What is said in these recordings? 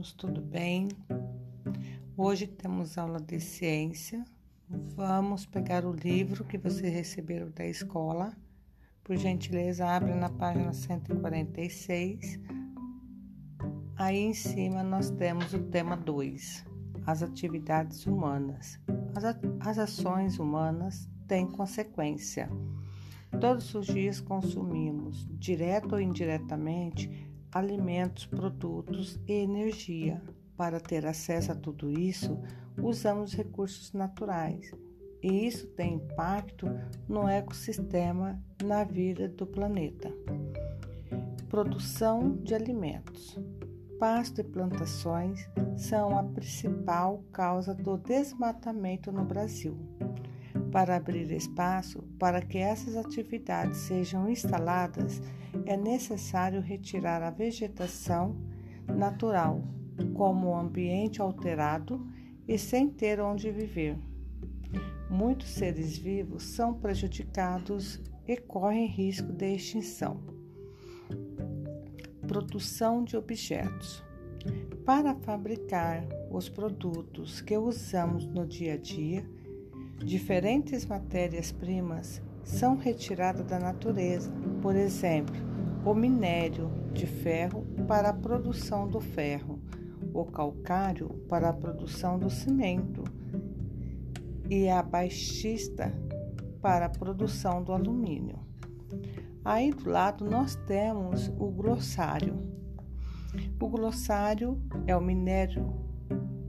alunos, tudo bem? Hoje temos aula de ciência. Vamos pegar o livro que vocês receberam da escola. Por gentileza, abre na página 146. Aí em cima nós temos o tema 2, as atividades humanas. As, as ações humanas têm consequência. Todos os dias consumimos, direto ou indiretamente, alimentos, produtos e energia. Para ter acesso a tudo isso, usamos recursos naturais e isso tem impacto no ecossistema, na vida do planeta. Produção de alimentos. Pasto e plantações são a principal causa do desmatamento no Brasil. Para abrir espaço para que essas atividades sejam instaladas, é necessário retirar a vegetação natural, como o ambiente alterado e sem ter onde viver. Muitos seres vivos são prejudicados e correm risco de extinção. Produção de objetos. Para fabricar os produtos que usamos no dia a dia, diferentes matérias-primas são retiradas da natureza, por exemplo, o minério de ferro para a produção do ferro, o calcário para a produção do cimento e a baixista para a produção do alumínio. Aí do lado nós temos o glossário. O glossário é o minério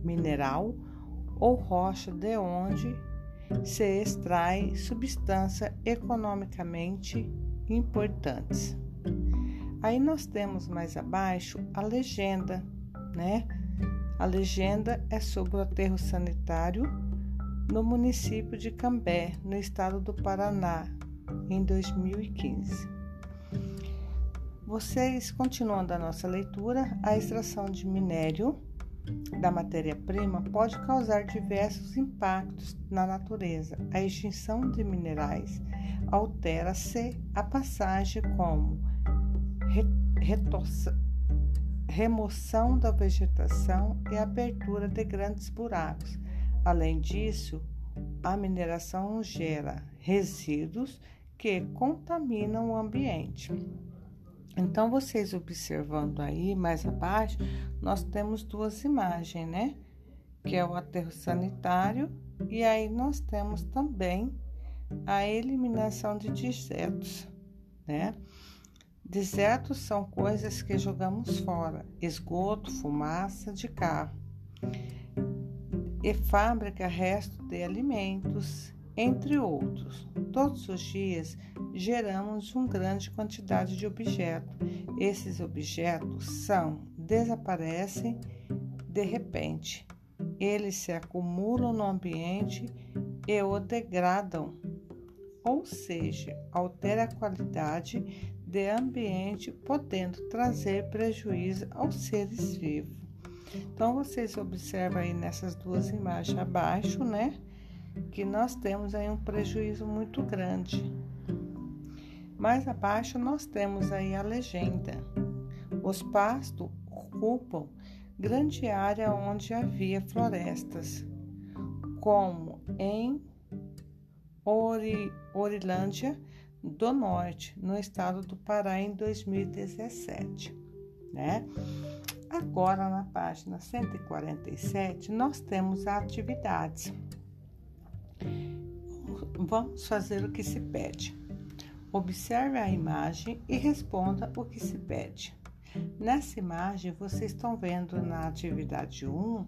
mineral ou rocha de onde se extrai substâncias economicamente importantes. Aí nós temos mais abaixo a legenda, né? A legenda é sobre o aterro sanitário no município de Cambé, no estado do Paraná, em 2015. Vocês continuando a nossa leitura, a extração de minério da matéria-prima pode causar diversos impactos na natureza. A extinção de minerais altera-se a passagem como remoção da vegetação e abertura de grandes buracos. Além disso, a mineração gera resíduos que contaminam o ambiente. Então, vocês observando aí mais abaixo, nós temos duas imagens, né? Que é o aterro sanitário e aí nós temos também a eliminação de dejetos, né? Desertos são coisas que jogamos fora, esgoto, fumaça de carro. E fábrica, resto de alimentos, entre outros. Todos os dias geramos uma grande quantidade de objetos. Esses objetos são desaparecem de repente. Eles se acumulam no ambiente e o degradam, ou seja, altera a qualidade de ambiente, podendo trazer prejuízo aos seres vivos. Então, vocês observam aí nessas duas imagens abaixo, né? Que nós temos aí um prejuízo muito grande. Mais abaixo nós temos aí a legenda. Os pastos ocupam grande área onde havia florestas, como em Ori, Orilândia do Norte, no estado do Pará, em 2017. Né? Agora, na página 147, nós temos atividades. Vamos fazer o que se pede. Observe a imagem e responda o que se pede. Nessa imagem, vocês estão vendo na atividade 1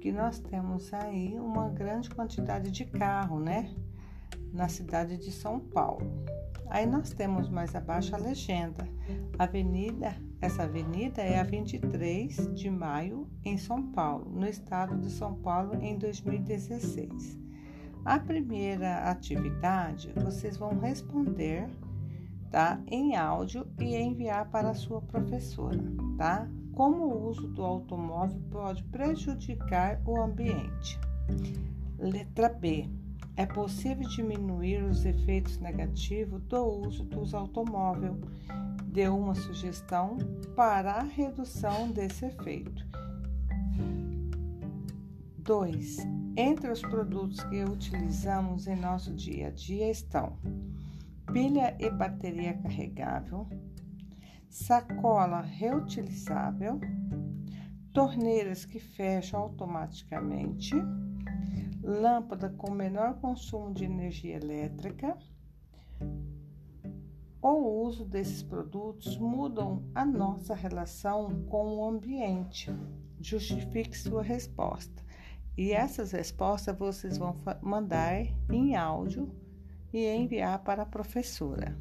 que nós temos aí uma grande quantidade de carro, né? Na cidade de São Paulo. Aí nós temos mais abaixo a legenda. Avenida, essa avenida é a 23 de maio em São Paulo, no estado de São Paulo em 2016. A primeira atividade vocês vão responder, tá? Em áudio e enviar para a sua professora, tá? Como o uso do automóvel pode prejudicar o ambiente. Letra B. É possível diminuir os efeitos negativos do uso dos automóveis. Dê uma sugestão para a redução desse efeito. 2. Entre os produtos que utilizamos em nosso dia a dia estão pilha e bateria carregável, sacola reutilizável, torneiras que fecham automaticamente, lâmpada com menor consumo de energia elétrica. O uso desses produtos mudam a nossa relação com o ambiente. Justifique sua resposta. E essas respostas vocês vão mandar em áudio e enviar para a professora.